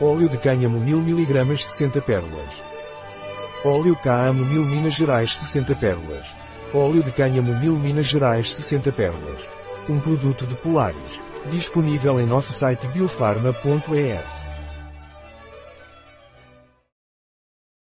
Óleo de cânhamo 1000 mg 60 pérolas. Óleo Caamo 1000 Minas Gerais 60 pérolas. Óleo de cânhamo 1000 Minas Gerais 60 pérolas. Um produto de Polaris. Disponível em nosso site biofarma.es.